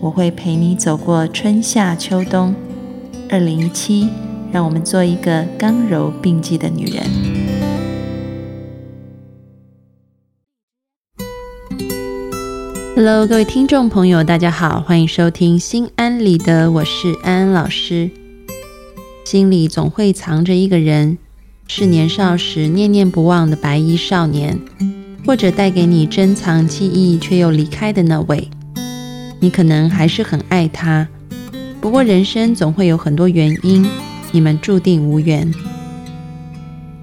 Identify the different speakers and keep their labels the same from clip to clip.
Speaker 1: 我会陪你走过春夏秋冬。二零一七，让我们做一个刚柔并济的女人。Hello，各位听众朋友，大家好，欢迎收听《心安理得》，我是安安老师。心里总会藏着一个人，是年少时念念不忘的白衣少年。或者带给你珍藏记忆却又离开的那位，你可能还是很爱他。不过人生总会有很多原因，你们注定无缘。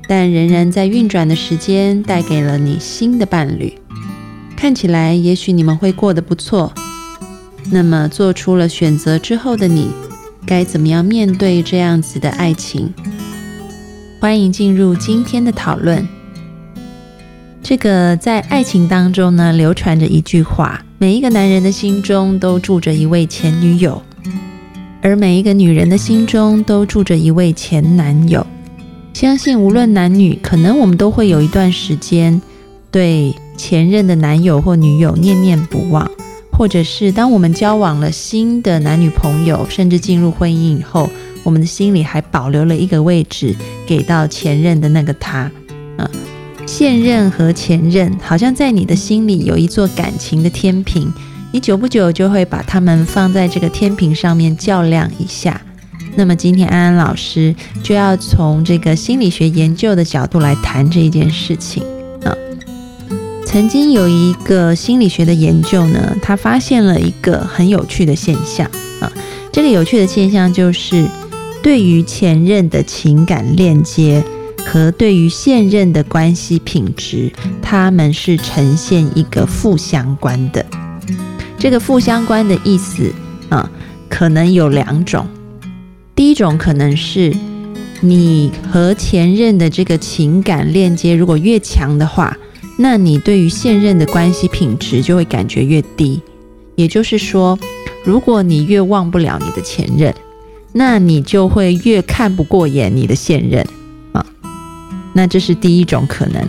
Speaker 1: 但仍然在运转的时间带给了你新的伴侣，看起来也许你们会过得不错。那么做出了选择之后的你，该怎么样面对这样子的爱情？欢迎进入今天的讨论。这个在爱情当中呢，流传着一句话：每一个男人的心中都住着一位前女友，而每一个女人的心中都住着一位前男友。相信无论男女，可能我们都会有一段时间对前任的男友或女友念念不忘，或者是当我们交往了新的男女朋友，甚至进入婚姻以后，我们的心里还保留了一个位置给到前任的那个他，啊。现任和前任好像在你的心里有一座感情的天平，你久不久就会把他们放在这个天平上面较量一下。那么今天安安老师就要从这个心理学研究的角度来谈这一件事情啊。曾经有一个心理学的研究呢，他发现了一个很有趣的现象啊。这个有趣的现象就是对于前任的情感链接。和对于现任的关系品质，他们是呈现一个负相关的。这个负相关的意思啊，可能有两种。第一种可能是你和前任的这个情感链接如果越强的话，那你对于现任的关系品质就会感觉越低。也就是说，如果你越忘不了你的前任，那你就会越看不过眼你的现任。那这是第一种可能，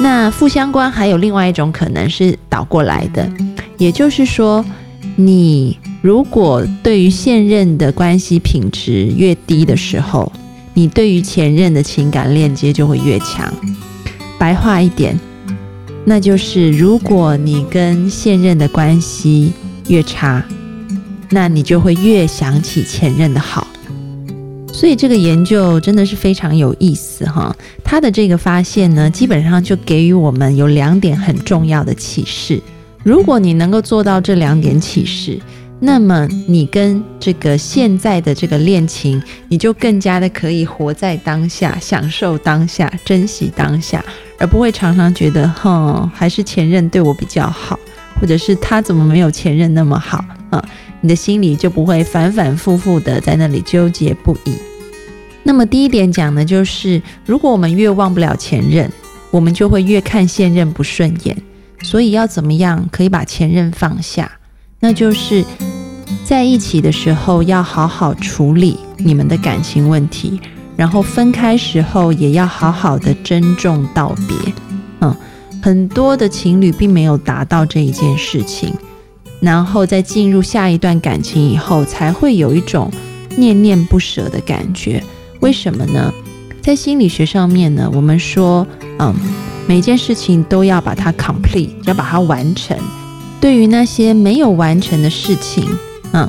Speaker 1: 那负相关还有另外一种可能是倒过来的，也就是说，你如果对于现任的关系品质越低的时候，你对于前任的情感链接就会越强。白话一点，那就是如果你跟现任的关系越差，那你就会越想起前任的好。所以这个研究真的是非常有意思哈，他的这个发现呢，基本上就给予我们有两点很重要的启示。如果你能够做到这两点启示，那么你跟这个现在的这个恋情，你就更加的可以活在当下，享受当下，珍惜当下，而不会常常觉得，哼，还是前任对我比较好，或者是他怎么没有前任那么好啊？你的心里就不会反反复复的在那里纠结不已。那么第一点讲的就是，如果我们越忘不了前任，我们就会越看现任不顺眼。所以要怎么样可以把前任放下？那就是在一起的时候要好好处理你们的感情问题，然后分开时候也要好好的珍重道别。嗯，很多的情侣并没有达到这一件事情。然后在进入下一段感情以后，才会有一种念念不舍的感觉。为什么呢？在心理学上面呢，我们说，嗯，每件事情都要把它 complete，要把它完成。对于那些没有完成的事情，嗯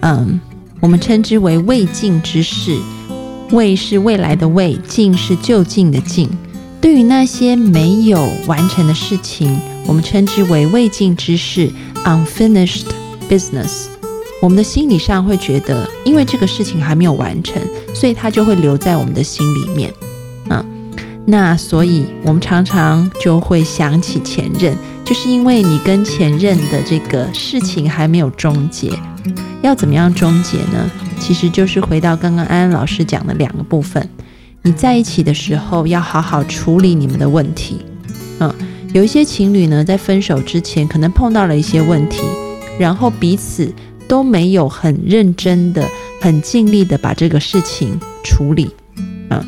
Speaker 1: 嗯，我们称之为未尽之事。未是未来的未，尽是就近的尽。对于那些没有完成的事情，我们称之为未尽之事。Unfinished business，我们的心理上会觉得，因为这个事情还没有完成，所以它就会留在我们的心里面。啊，那所以我们常常就会想起前任，就是因为你跟前任的这个事情还没有终结。要怎么样终结呢？其实就是回到刚刚安安老师讲的两个部分。你在一起的时候，要好好处理你们的问题。嗯，有一些情侣呢，在分手之前可能碰到了一些问题，然后彼此都没有很认真的、很尽力的把这个事情处理。嗯，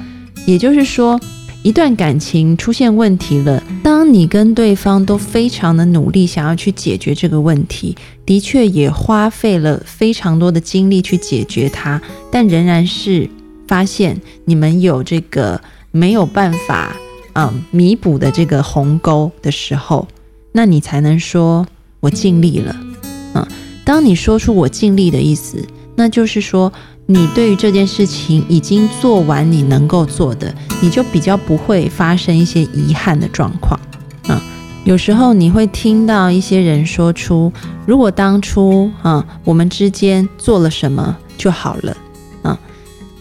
Speaker 1: 也就是说，一段感情出现问题了，当你跟对方都非常的努力，想要去解决这个问题，的确也花费了非常多的精力去解决它，但仍然是。发现你们有这个没有办法嗯弥补的这个鸿沟的时候，那你才能说我尽力了。嗯，当你说出我尽力的意思，那就是说你对于这件事情已经做完你能够做的，你就比较不会发生一些遗憾的状况。嗯，有时候你会听到一些人说出，如果当初啊我们之间做了什么就好了。啊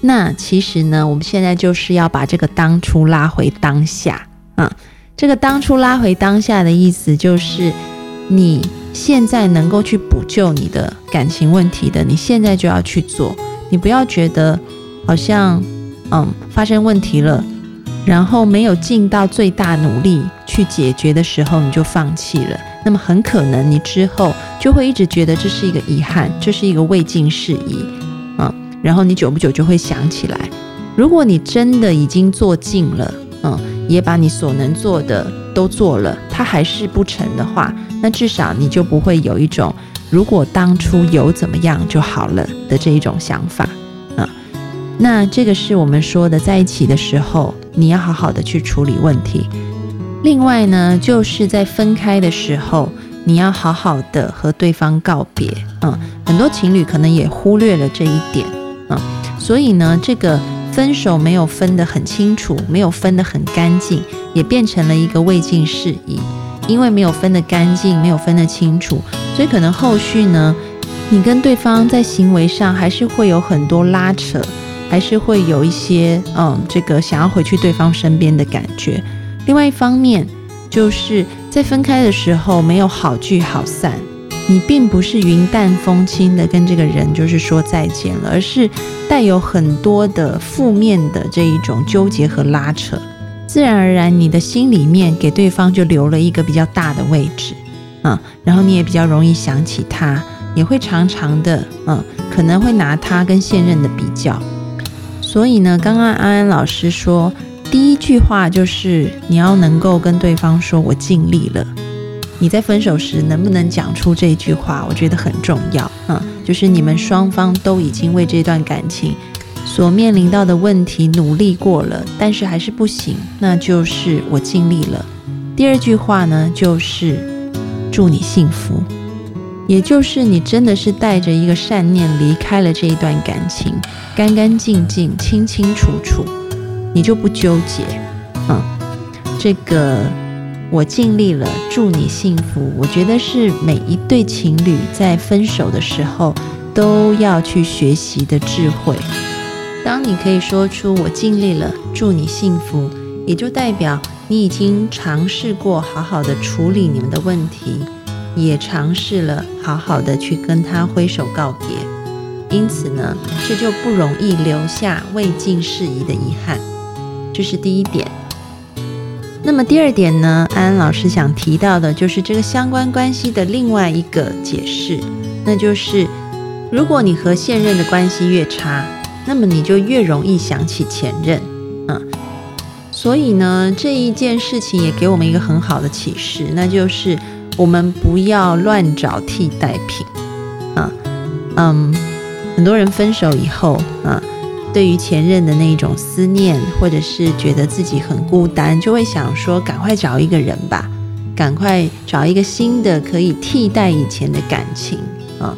Speaker 1: 那其实呢，我们现在就是要把这个当初拉回当下，嗯，这个当初拉回当下的意思就是，你现在能够去补救你的感情问题的，你现在就要去做，你不要觉得好像嗯发生问题了，然后没有尽到最大努力去解决的时候，你就放弃了，那么很可能你之后就会一直觉得这是一个遗憾，这是一个未尽事宜。嗯然后你久不久就会想起来，如果你真的已经做尽了，嗯，也把你所能做的都做了，它还是不成的话，那至少你就不会有一种如果当初有怎么样就好了的这一种想法，啊，那这个是我们说的，在一起的时候你要好好的去处理问题。另外呢，就是在分开的时候，你要好好的和对方告别，嗯，很多情侣可能也忽略了这一点。所以呢，这个分手没有分得很清楚，没有分得很干净，也变成了一个未尽事宜。因为没有分得干净，没有分得清楚，所以可能后续呢，你跟对方在行为上还是会有很多拉扯，还是会有一些嗯，这个想要回去对方身边的感觉。另外一方面，就是在分开的时候没有好聚好散。你并不是云淡风轻的跟这个人就是说再见了，而是带有很多的负面的这一种纠结和拉扯，自然而然你的心里面给对方就留了一个比较大的位置，嗯，然后你也比较容易想起他，也会常常的，嗯，可能会拿他跟现任的比较。所以呢，刚刚安安老师说，第一句话就是你要能够跟对方说我尽力了。你在分手时能不能讲出这句话？我觉得很重要。嗯，就是你们双方都已经为这段感情所面临到的问题努力过了，但是还是不行，那就是我尽力了。第二句话呢，就是祝你幸福，也就是你真的是带着一个善念离开了这一段感情，干干净净、清清楚楚，你就不纠结。嗯，这个。我尽力了，祝你幸福。我觉得是每一对情侣在分手的时候都要去学习的智慧。当你可以说出“我尽力了，祝你幸福”，也就代表你已经尝试过好好的处理你们的问题，也尝试了好好的去跟他挥手告别。因此呢，这就不容易留下未尽事宜的遗憾。这是第一点。那么第二点呢，安安老师想提到的就是这个相关关系的另外一个解释，那就是如果你和现任的关系越差，那么你就越容易想起前任，嗯，所以呢，这一件事情也给我们一个很好的启示，那就是我们不要乱找替代品，啊嗯，很多人分手以后，啊。对于前任的那种思念，或者是觉得自己很孤单，就会想说：赶快找一个人吧，赶快找一个新的可以替代以前的感情啊！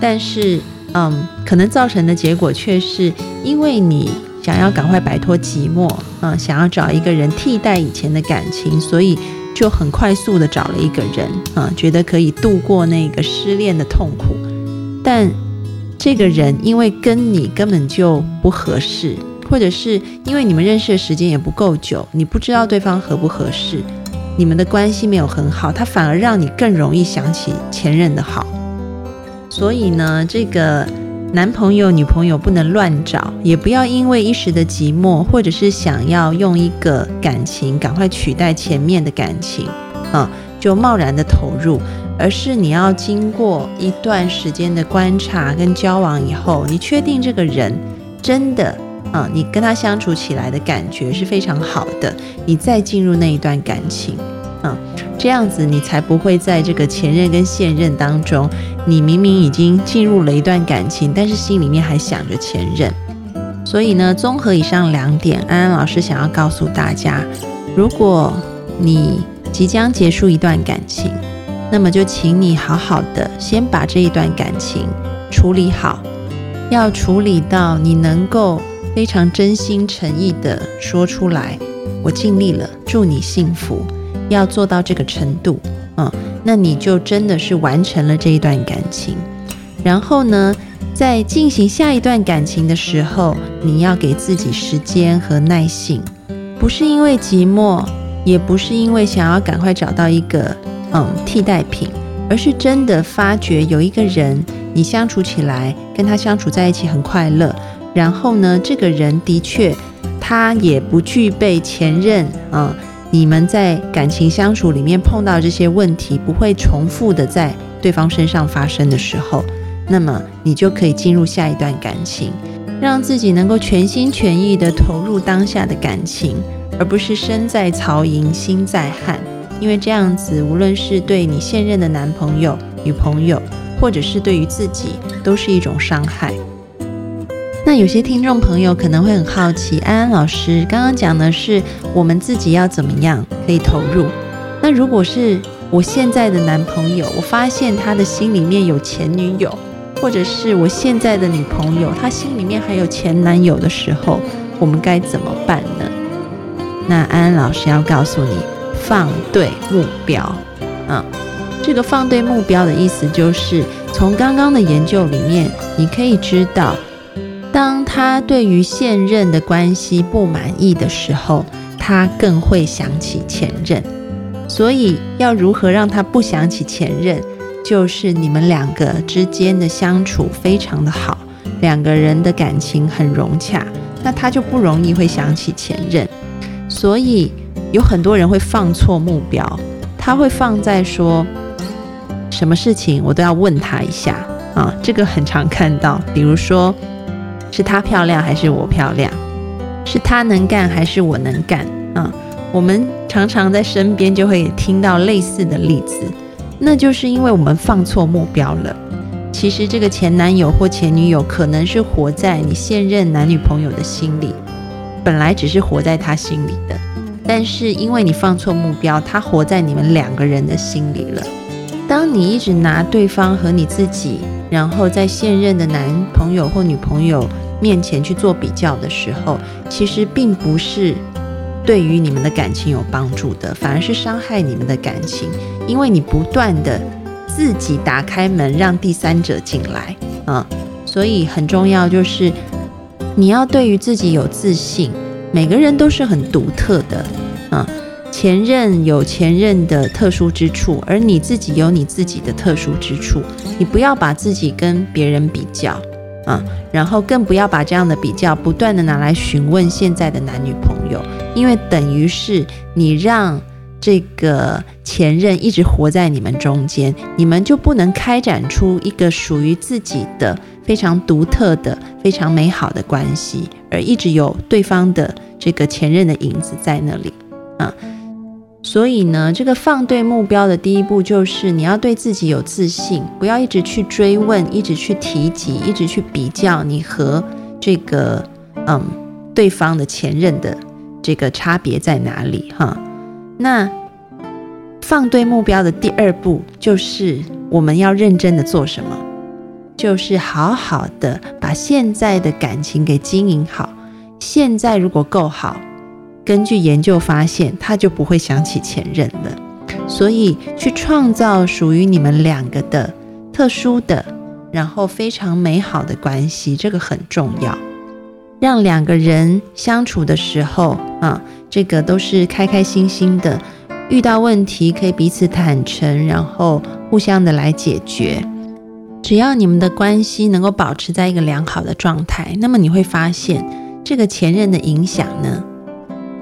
Speaker 1: 但是，嗯，可能造成的结果却是因为你想要赶快摆脱寂寞，嗯，想要找一个人替代以前的感情，所以就很快速的找了一个人，啊，觉得可以度过那个失恋的痛苦，但。这个人因为跟你根本就不合适，或者是因为你们认识的时间也不够久，你不知道对方合不合适，你们的关系没有很好，他反而让你更容易想起前任的好。所以呢，这个男朋友、女朋友不能乱找，也不要因为一时的寂寞，或者是想要用一个感情赶快取代前面的感情，啊，就贸然的投入，而是你要经过一段时间的观察跟交往以后，你确定这个人真的。啊，你跟他相处起来的感觉是非常好的，你再进入那一段感情，啊，这样子你才不会在这个前任跟现任当中，你明明已经进入了一段感情，但是心里面还想着前任。所以呢，综合以上两点，安安老师想要告诉大家，如果你即将结束一段感情，那么就请你好好的先把这一段感情处理好，要处理到你能够。非常真心诚意的说出来，我尽力了，祝你幸福。要做到这个程度，嗯，那你就真的是完成了这一段感情。然后呢，在进行下一段感情的时候，你要给自己时间和耐性，不是因为寂寞，也不是因为想要赶快找到一个嗯替代品，而是真的发觉有一个人，你相处起来，跟他相处在一起很快乐。然后呢，这个人的确，他也不具备前任啊。你们在感情相处里面碰到这些问题，不会重复的在对方身上发生的时候，那么你就可以进入下一段感情，让自己能够全心全意的投入当下的感情，而不是身在曹营心在汉。因为这样子，无论是对你现任的男朋友、女朋友，或者是对于自己，都是一种伤害。那有些听众朋友可能会很好奇，安安老师刚刚讲的是我们自己要怎么样可以投入。那如果是我现在的男朋友，我发现他的心里面有前女友，或者是我现在的女朋友，他心里面还有前男友的时候，我们该怎么办呢？那安安老师要告诉你，放对目标。嗯，这个放对目标的意思就是，从刚刚的研究里面，你可以知道。当他对于现任的关系不满意的时候，他更会想起前任。所以，要如何让他不想起前任，就是你们两个之间的相处非常的好，两个人的感情很融洽，那他就不容易会想起前任。所以，有很多人会放错目标，他会放在说，什么事情我都要问他一下啊，这个很常看到，比如说。是她漂亮还是我漂亮？是她能干还是我能干？啊，我们常常在身边就会听到类似的例子，那就是因为我们放错目标了。其实这个前男友或前女友可能是活在你现任男女朋友的心里，本来只是活在他心里的，但是因为你放错目标，他活在你们两个人的心里了。当你一直拿对方和你自己，然后在现任的男朋友或女朋友面前去做比较的时候，其实并不是对于你们的感情有帮助的，反而是伤害你们的感情，因为你不断的自己打开门让第三者进来啊，所以很重要就是你要对于自己有自信，每个人都是很独特的啊。前任有前任的特殊之处，而你自己有你自己的特殊之处。你不要把自己跟别人比较啊，然后更不要把这样的比较不断的拿来询问现在的男女朋友，因为等于是你让这个前任一直活在你们中间，你们就不能开展出一个属于自己的非常独特的、非常美好的关系，而一直有对方的这个前任的影子在那里啊。所以呢，这个放对目标的第一步就是你要对自己有自信，不要一直去追问，一直去提及，一直去比较你和这个嗯对方的前任的这个差别在哪里哈。那放对目标的第二步就是我们要认真的做什么，就是好好的把现在的感情给经营好。现在如果够好。根据研究发现，他就不会想起前任了。所以，去创造属于你们两个的特殊的，然后非常美好的关系，这个很重要。让两个人相处的时候啊，这个都是开开心心的。遇到问题可以彼此坦诚，然后互相的来解决。只要你们的关系能够保持在一个良好的状态，那么你会发现这个前任的影响呢，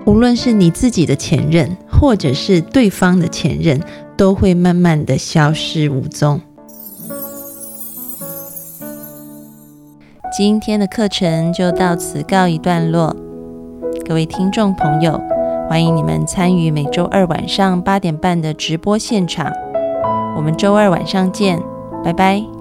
Speaker 1: 无论是你自己的前任，或者是对方的前任，都会慢慢的消失无踪。今天的课程就到此告一段落，各位听众朋友，欢迎你们参与每周二晚上八点半的直播现场，我们周二晚上见，拜拜。